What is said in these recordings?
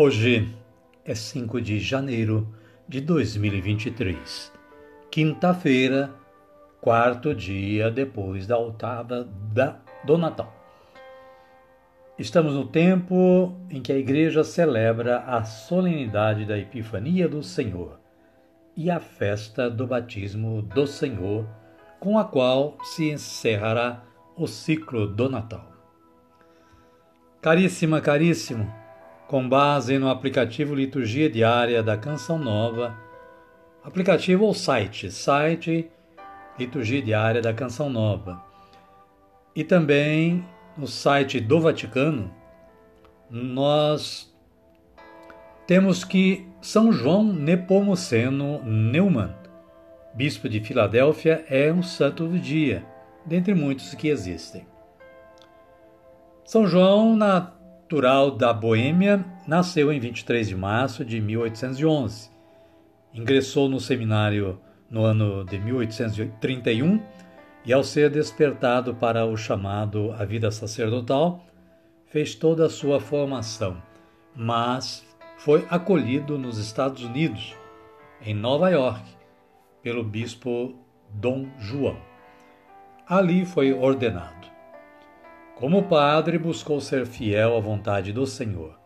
Hoje é 5 de janeiro de 2023, quinta-feira, quarto dia depois da oitava da, do Natal. Estamos no tempo em que a Igreja celebra a solenidade da Epifania do Senhor e a festa do batismo do Senhor, com a qual se encerrará o ciclo do Natal. Caríssima, caríssimo, com base no aplicativo Liturgia Diária da Canção Nova, aplicativo ou site, site Liturgia Diária da Canção Nova. E também no site do Vaticano, nós temos que São João Nepomuceno Neumann, bispo de Filadélfia, é um santo do dia, dentre muitos que existem. São João, na natural da Boêmia, nasceu em 23 de março de 1811. Ingressou no seminário no ano de 1831 e, ao ser despertado para o chamado à vida sacerdotal, fez toda a sua formação, mas foi acolhido nos Estados Unidos, em Nova York, pelo bispo Dom João. Ali foi ordenado. Como padre, buscou ser fiel à vontade do Senhor.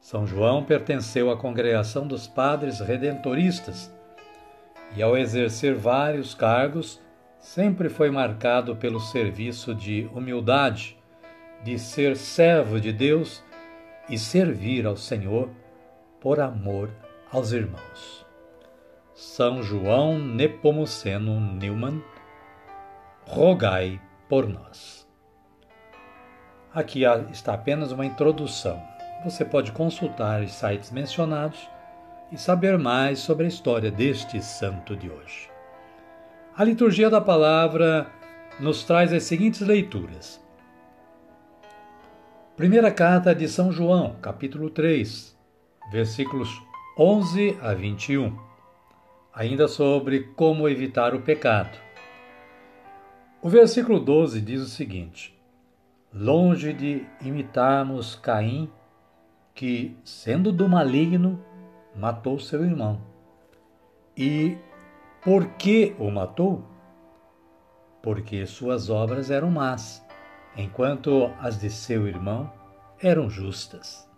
São João pertenceu à congregação dos padres redentoristas e, ao exercer vários cargos, sempre foi marcado pelo serviço de humildade, de ser servo de Deus e servir ao Senhor por amor aos irmãos. São João Nepomuceno Neumann, rogai por nós. Aqui está apenas uma introdução. Você pode consultar os sites mencionados e saber mais sobre a história deste santo de hoje. A liturgia da palavra nos traz as seguintes leituras. Primeira carta de São João, capítulo 3, versículos 11 a 21. Ainda sobre como evitar o pecado. O versículo 12 diz o seguinte: longe de imitarmos Caim, que, sendo do maligno, matou seu irmão. E por que o matou? Porque suas obras eram más, enquanto as de seu irmão eram justas.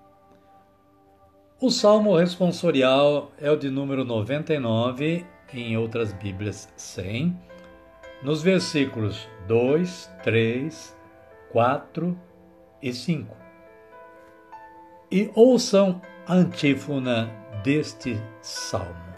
O salmo responsorial é o de número 99, em outras Bíblias 100, nos versículos 2, 3, 4 e 5. E ouçam a antífona deste salmo.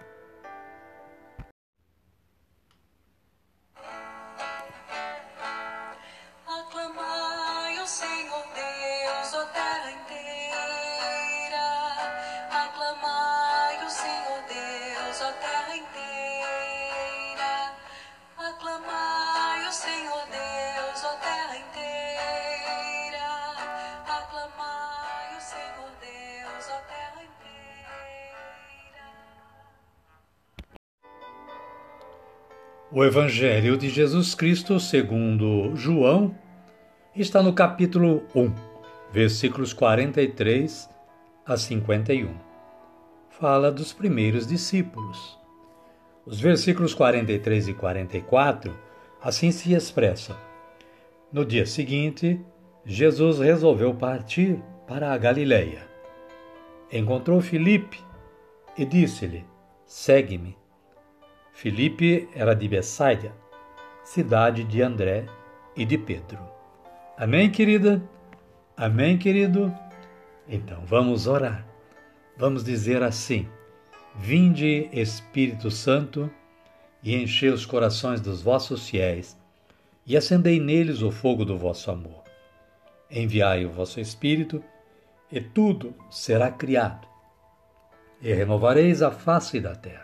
O Evangelho de Jesus Cristo, segundo João, está no capítulo 1, versículos 43 a 51. Fala dos primeiros discípulos. Os versículos 43 e 44 assim se expressam. No dia seguinte, Jesus resolveu partir para a Galileia. Encontrou Filipe e disse-lhe: Segue-me. Filipe era de Betsaida, cidade de André e de Pedro. Amém, querida? Amém, querido? Então vamos orar. Vamos dizer assim: Vinde, Espírito Santo, e enchei os corações dos vossos fiéis, e acendei neles o fogo do vosso amor. Enviai o vosso Espírito, e tudo será criado, e renovareis a face da terra.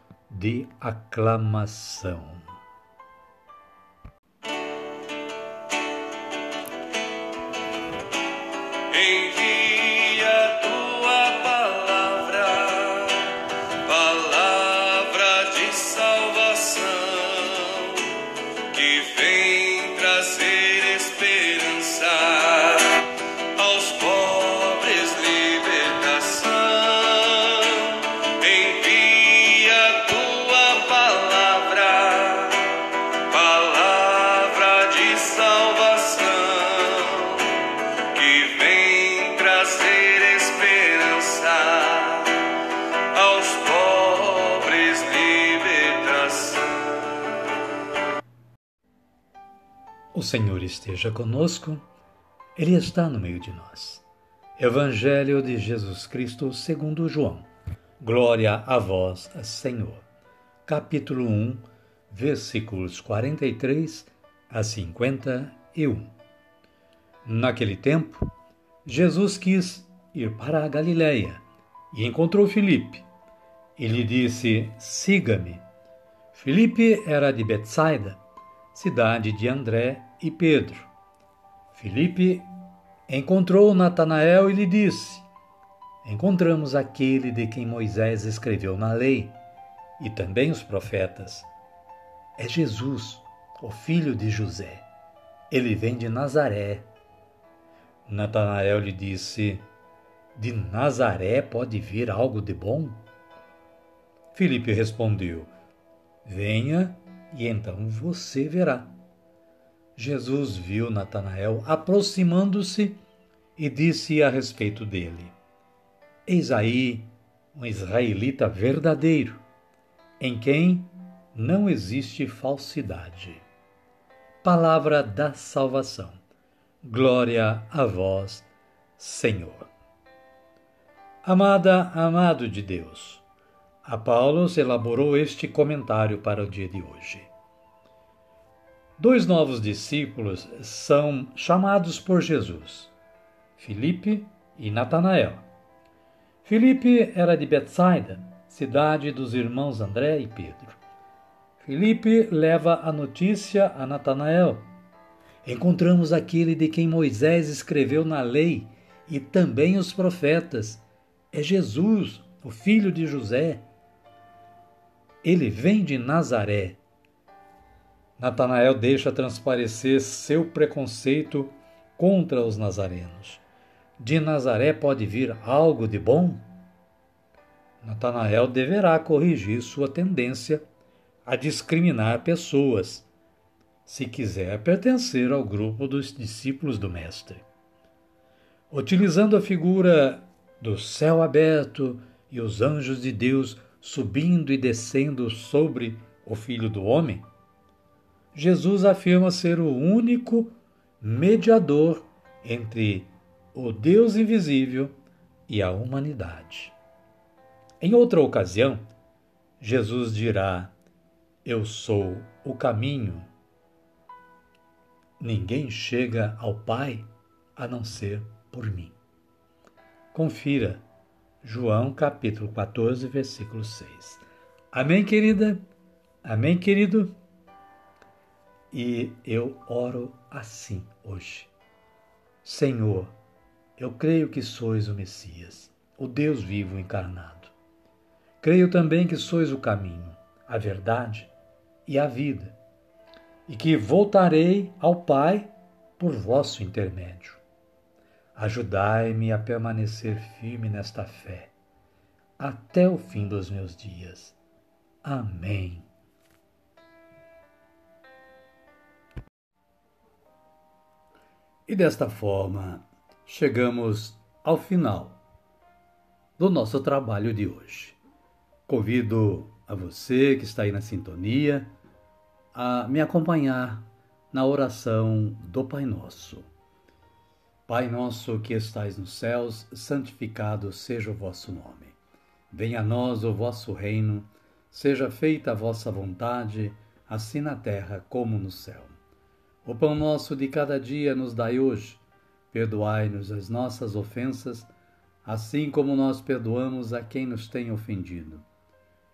de aclamação. O Senhor esteja conosco, Ele está no meio de nós. Evangelho de Jesus Cristo segundo João. Glória a vós, Senhor. Capítulo 1, versículos 43 a 51. Naquele tempo, Jesus quis ir para a Galiléia e encontrou Filipe. E lhe disse: Siga-me. Filipe era de Betsaida, cidade de André e Pedro. Filipe encontrou Natanael e lhe disse: Encontramos aquele de quem Moisés escreveu na lei e também os profetas. É Jesus, o filho de José. Ele vem de Nazaré. Natanael lhe disse: De Nazaré pode vir algo de bom? Filipe respondeu: Venha e então você verá. Jesus viu Natanael aproximando-se e disse a respeito dele: Eis aí um israelita verdadeiro, em quem não existe falsidade. Palavra da salvação. Glória a vós, Senhor. Amada, amado de Deus a Paulo elaborou este comentário para o dia de hoje. Dois novos discípulos são chamados por Jesus, Filipe e Natanael. Filipe era de Betsaida, cidade dos irmãos André e Pedro. Filipe leva a notícia a Natanael. Encontramos aquele de quem Moisés escreveu na lei e também os profetas. É Jesus, o filho de José ele vem de Nazaré. Natanael deixa transparecer seu preconceito contra os nazarenos. De Nazaré pode vir algo de bom? Natanael deverá corrigir sua tendência a discriminar pessoas, se quiser pertencer ao grupo dos discípulos do Mestre. Utilizando a figura do céu aberto e os anjos de Deus subindo e descendo sobre o Filho do Homem, Jesus afirma ser o único mediador entre o Deus invisível e a humanidade. Em outra ocasião, Jesus dirá: Eu sou o caminho. Ninguém chega ao Pai a não ser por mim. Confira João capítulo 14, versículo 6. Amém, querida? Amém, querido? E eu oro assim hoje. Senhor, eu creio que sois o Messias, o Deus vivo encarnado. Creio também que sois o caminho, a verdade e a vida, e que voltarei ao Pai por vosso intermédio. Ajudai-me a permanecer firme nesta fé, até o fim dos meus dias. Amém. E desta forma, chegamos ao final do nosso trabalho de hoje. Convido a você que está aí na sintonia a me acompanhar na oração do Pai Nosso. Pai nosso que estais nos céus, santificado seja o vosso nome. Venha a nós o vosso reino, seja feita a vossa vontade, assim na terra como no céu. O pão nosso de cada dia nos dai hoje. Perdoai-nos as nossas ofensas, assim como nós perdoamos a quem nos tem ofendido.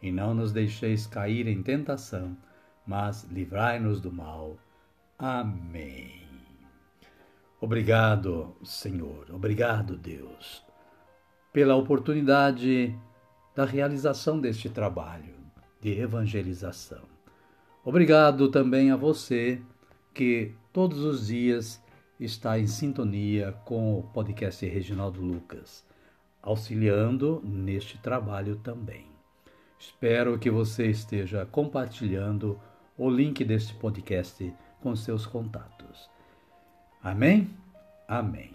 E não nos deixeis cair em tentação, mas livrai-nos do mal. Amém. Obrigado, Senhor, obrigado, Deus, pela oportunidade da realização deste trabalho de evangelização. Obrigado também a você que todos os dias está em sintonia com o podcast Reginaldo Lucas, auxiliando neste trabalho também. Espero que você esteja compartilhando o link deste podcast com seus contatos. Amém? Amém.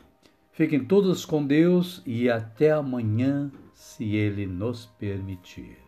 Fiquem todos com Deus e até amanhã, se Ele nos permitir.